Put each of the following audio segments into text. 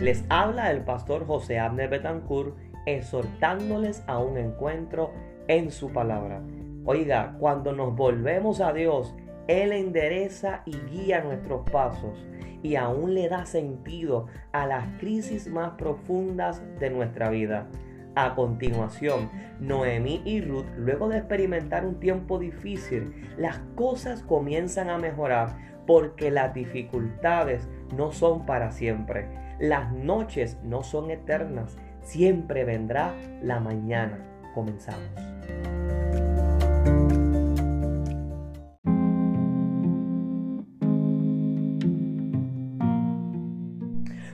Les habla el pastor José Abner Betancourt exhortándoles a un encuentro en su palabra. Oiga, cuando nos volvemos a Dios, Él endereza y guía nuestros pasos y aún le da sentido a las crisis más profundas de nuestra vida. A continuación, Noemí y Ruth, luego de experimentar un tiempo difícil, las cosas comienzan a mejorar porque las dificultades no son para siempre. Las noches no son eternas. Siempre vendrá la mañana. Comenzamos.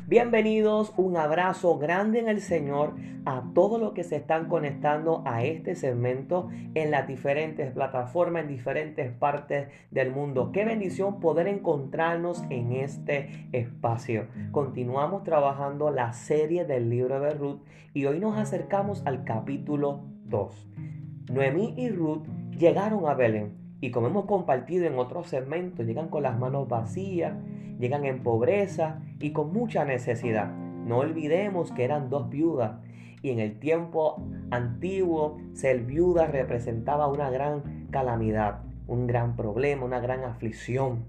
Bienvenidos, un abrazo grande en el Señor a todos los que se están conectando a este segmento en las diferentes plataformas, en diferentes partes del mundo. Qué bendición poder encontrarnos en este espacio. Continuamos trabajando la serie del libro de Ruth y hoy nos acercamos al capítulo 2. Noemí y Ruth llegaron a Belén y como hemos compartido en otros segmentos, llegan con las manos vacías llegan en pobreza y con mucha necesidad. No olvidemos que eran dos viudas y en el tiempo antiguo ser viuda representaba una gran calamidad, un gran problema, una gran aflicción.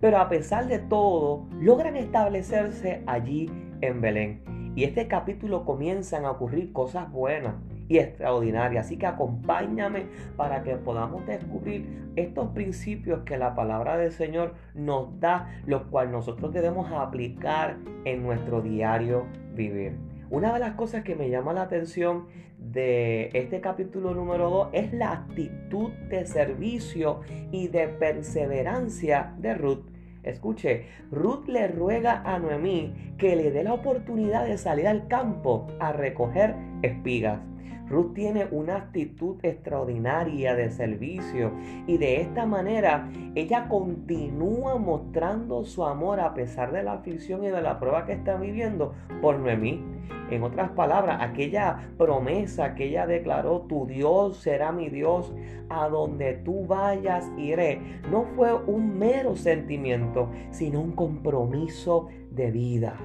Pero a pesar de todo, logran establecerse allí en Belén. Y este capítulo comienzan a ocurrir cosas buenas y extraordinaria. Así que acompáñame para que podamos descubrir estos principios que la palabra del Señor nos da, los cuales nosotros debemos aplicar en nuestro diario vivir. Una de las cosas que me llama la atención de este capítulo número 2 es la actitud de servicio y de perseverancia de Ruth. Escuche, Ruth le ruega a Noemí que le dé la oportunidad de salir al campo a recoger espigas. Ruth tiene una actitud extraordinaria de servicio y de esta manera ella continúa mostrando su amor a pesar de la aflicción y de la prueba que está viviendo por Noemí. En otras palabras, aquella promesa que ella declaró, tu Dios será mi Dios, a donde tú vayas iré, no fue un mero sentimiento, sino un compromiso de vida.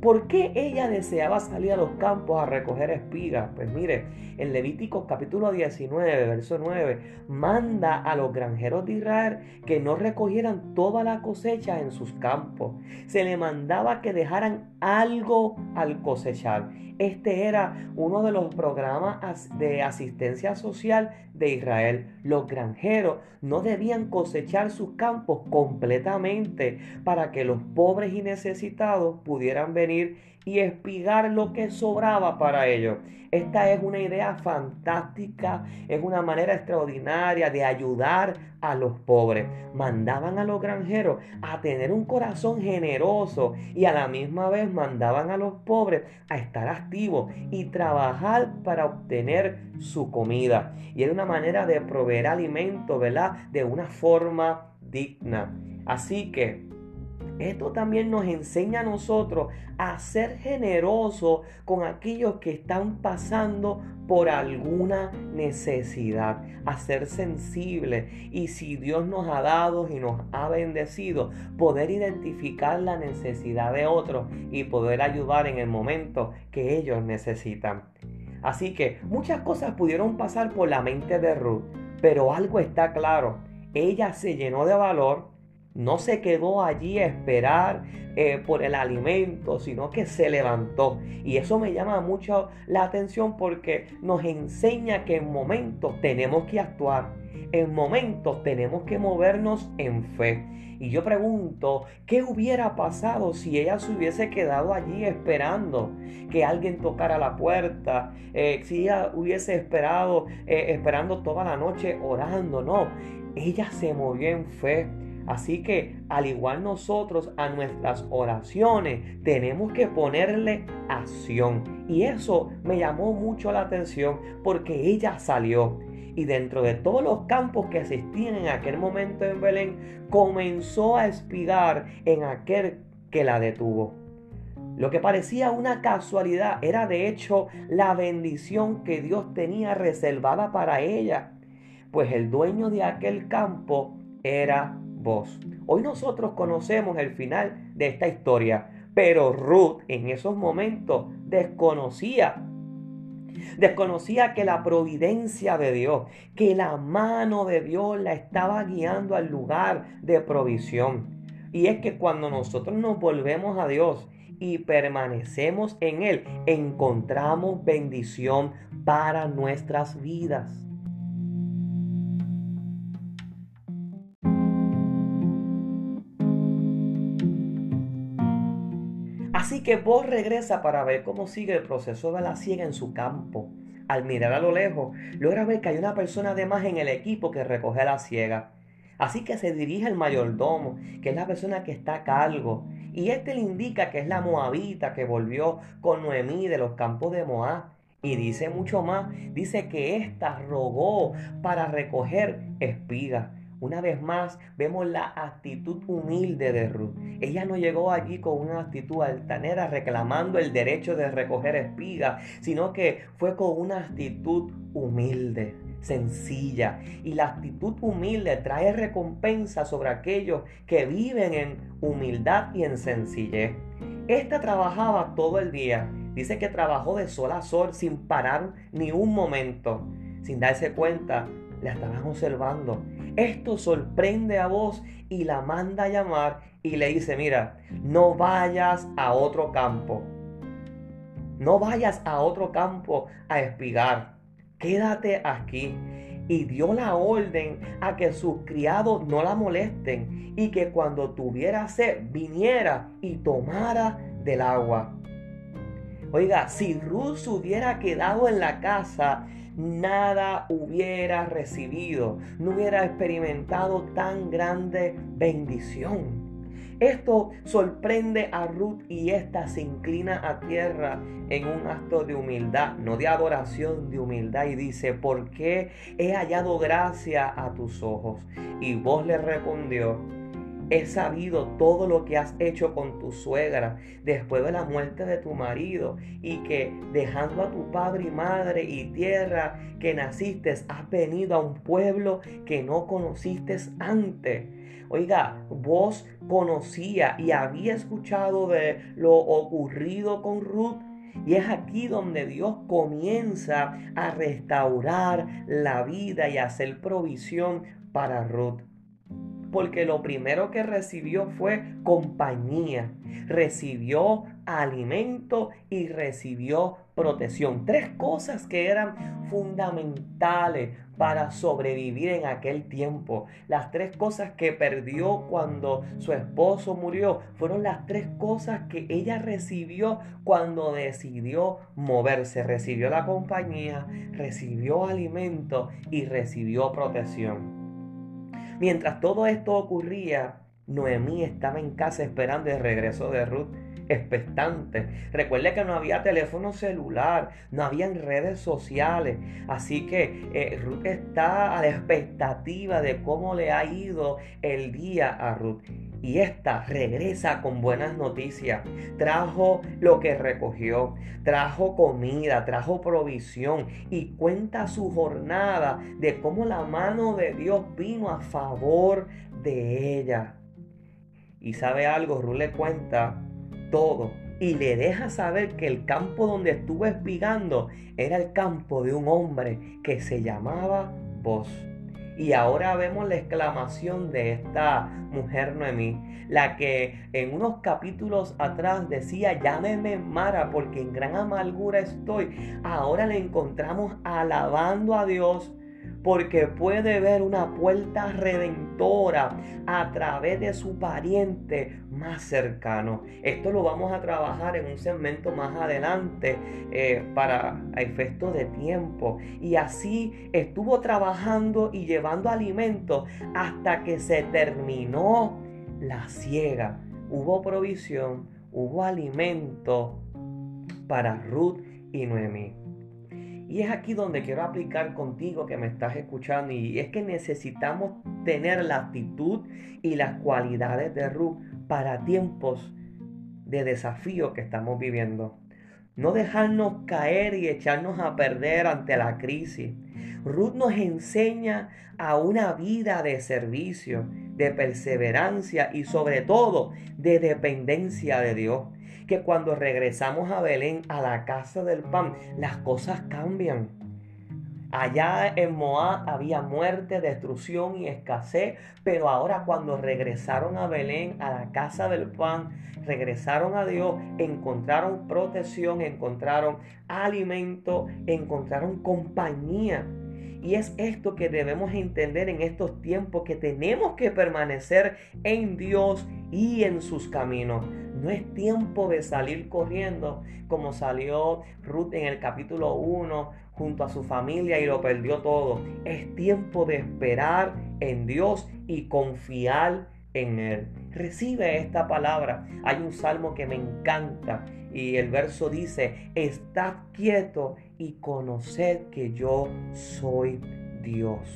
¿Por qué ella deseaba salir a los campos a recoger espigas? Pues mire, en Levíticos capítulo 19, verso 9, manda a los granjeros de Israel que no recogieran toda la cosecha en sus campos. Se le mandaba que dejaran algo al cosechar. Este era uno de los programas de asistencia social de Israel. Los granjeros no debían cosechar sus campos completamente para que los pobres y necesitados pudieran venir y espigar lo que sobraba para ellos. Esta es una idea fantástica, es una manera extraordinaria de ayudar a los pobres. Mandaban a los granjeros a tener un corazón generoso y a la misma vez mandaban a los pobres a estar activos y trabajar para obtener su comida. Y era una manera de proveer alimento, ¿verdad? De una forma digna. Así que esto también nos enseña a nosotros a ser generosos con aquellos que están pasando por alguna necesidad, a ser sensibles y si Dios nos ha dado y nos ha bendecido, poder identificar la necesidad de otros y poder ayudar en el momento que ellos necesitan. Así que muchas cosas pudieron pasar por la mente de Ruth, pero algo está claro, ella se llenó de valor, no se quedó allí a esperar eh, por el alimento, sino que se levantó. Y eso me llama mucho la atención porque nos enseña que en momentos tenemos que actuar, en momentos tenemos que movernos en fe. Y yo pregunto, ¿qué hubiera pasado si ella se hubiese quedado allí esperando que alguien tocara la puerta? Eh, si ella hubiese esperado, eh, esperando toda la noche orando, no. Ella se movió en fe Así que al igual nosotros a nuestras oraciones tenemos que ponerle acción. Y eso me llamó mucho la atención porque ella salió. Y dentro de todos los campos que existían en aquel momento en Belén, comenzó a espigar en aquel que la detuvo. Lo que parecía una casualidad era de hecho la bendición que Dios tenía reservada para ella, pues el dueño de aquel campo era Hoy nosotros conocemos el final de esta historia, Pero Ruth en esos momentos desconocía Desconocía que la providencia de Dios, que la mano de Dios la estaba guiando al lugar de provisión. Y es que cuando nosotros nos volvemos a Dios y permanecemos en Él, encontramos bendición para nuestras vidas. Que vos regresa para ver cómo sigue el proceso de la siega en su campo. Al mirar a lo lejos, logra ver que hay una persona de más en el equipo que recoge la siega. Así que se dirige al mayordomo, que es la persona que está a cargo. Y este le indica que es la moabita que volvió con Noemí de los campos de Moab. Y dice mucho más, dice que ésta rogó para recoger espigas. Una vez más vemos la actitud humilde de Ruth. Ella no llegó allí con una actitud altanera reclamando el derecho de recoger espigas, sino que fue con una actitud humilde, sencilla. Y la actitud humilde trae recompensa sobre aquellos que viven en humildad y en sencillez. Esta trabajaba todo el día. Dice que trabajó de sol a sol sin parar ni un momento. Sin darse cuenta, la estaban observando esto sorprende a vos y la manda a llamar y le dice, mira, no vayas a otro campo. No vayas a otro campo a espigar. Quédate aquí. Y dio la orden a que sus criados no la molesten y que cuando tuviera sed viniera y tomara del agua. Oiga, si Ruth hubiera quedado en la casa, nada hubiera recibido, no hubiera experimentado tan grande bendición. Esto sorprende a Ruth y ésta se inclina a tierra en un acto de humildad, no de adoración, de humildad, y dice, ¿por qué he hallado gracia a tus ojos? Y vos le respondió, He sabido todo lo que has hecho con tu suegra después de la muerte de tu marido y que dejando a tu padre y madre y tierra que naciste, has venido a un pueblo que no conociste antes. Oiga, vos conocía y había escuchado de lo ocurrido con Ruth. Y es aquí donde Dios comienza a restaurar la vida y a hacer provisión para Ruth porque lo primero que recibió fue compañía, recibió alimento y recibió protección. Tres cosas que eran fundamentales para sobrevivir en aquel tiempo. Las tres cosas que perdió cuando su esposo murió fueron las tres cosas que ella recibió cuando decidió moverse. Recibió la compañía, recibió alimento y recibió protección. Mientras todo esto ocurría, Noemí estaba en casa esperando el regreso de Ruth expectante. Recuerde que no había teléfono celular, no había redes sociales. Así que eh, Ruth está a la expectativa de cómo le ha ido el día a Ruth. Y esta regresa con buenas noticias. Trajo lo que recogió, trajo comida, trajo provisión y cuenta su jornada de cómo la mano de Dios vino a favor de ella. Y sabe algo, Ruth le cuenta todo y le deja saber que el campo donde estuvo espigando era el campo de un hombre que se llamaba Vos. Y ahora vemos la exclamación de esta mujer Noemí, la que en unos capítulos atrás decía, llámeme Mara porque en gran amargura estoy. Ahora le encontramos alabando a Dios porque puede ver una puerta redentora a través de su pariente más cercano. Esto lo vamos a trabajar en un segmento más adelante eh, para efectos de tiempo. Y así estuvo trabajando y llevando alimento hasta que se terminó la ciega. Hubo provisión, hubo alimento para Ruth y Noemí. Y es aquí donde quiero aplicar contigo que me estás escuchando y es que necesitamos tener la actitud y las cualidades de Ruth para tiempos de desafío que estamos viviendo. No dejarnos caer y echarnos a perder ante la crisis. Ruth nos enseña a una vida de servicio, de perseverancia y sobre todo de dependencia de Dios. Que cuando regresamos a Belén, a la casa del pan, las cosas cambian. Allá en Moab había muerte, destrucción y escasez, pero ahora cuando regresaron a Belén, a la casa del pan, regresaron a Dios, encontraron protección, encontraron alimento, encontraron compañía. Y es esto que debemos entender en estos tiempos, que tenemos que permanecer en Dios y en sus caminos. No es tiempo de salir corriendo como salió Ruth en el capítulo 1 junto a su familia y lo perdió todo. Es tiempo de esperar en Dios y confiar en Él. Recibe esta palabra. Hay un salmo que me encanta y el verso dice, estad quieto y conoced que yo soy Dios.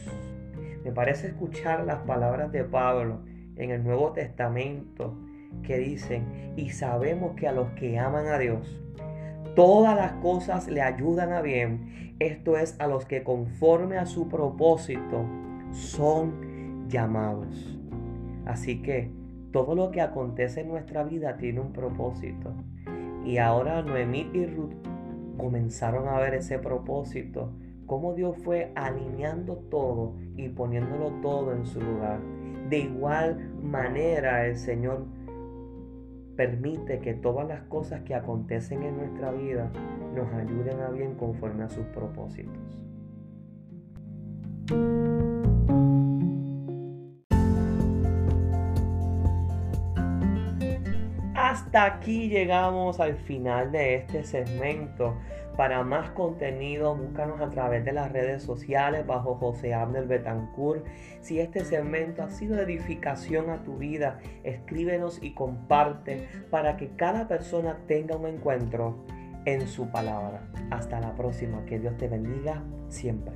Me parece escuchar las palabras de Pablo en el Nuevo Testamento que dicen, y sabemos que a los que aman a Dios, todas las cosas le ayudan a bien. Esto es a los que conforme a su propósito son llamados. Así que todo lo que acontece en nuestra vida tiene un propósito. Y ahora Noemí y Ruth comenzaron a ver ese propósito, cómo Dios fue alineando todo y poniéndolo todo en su lugar. De igual manera el Señor permite que todas las cosas que acontecen en nuestra vida nos ayuden a bien conforme a sus propósitos. Hasta aquí llegamos al final de este segmento. Para más contenido, búscanos a través de las redes sociales bajo José Abner Betancourt. Si este segmento ha sido edificación a tu vida, escríbenos y comparte para que cada persona tenga un encuentro en su palabra. Hasta la próxima. Que Dios te bendiga siempre.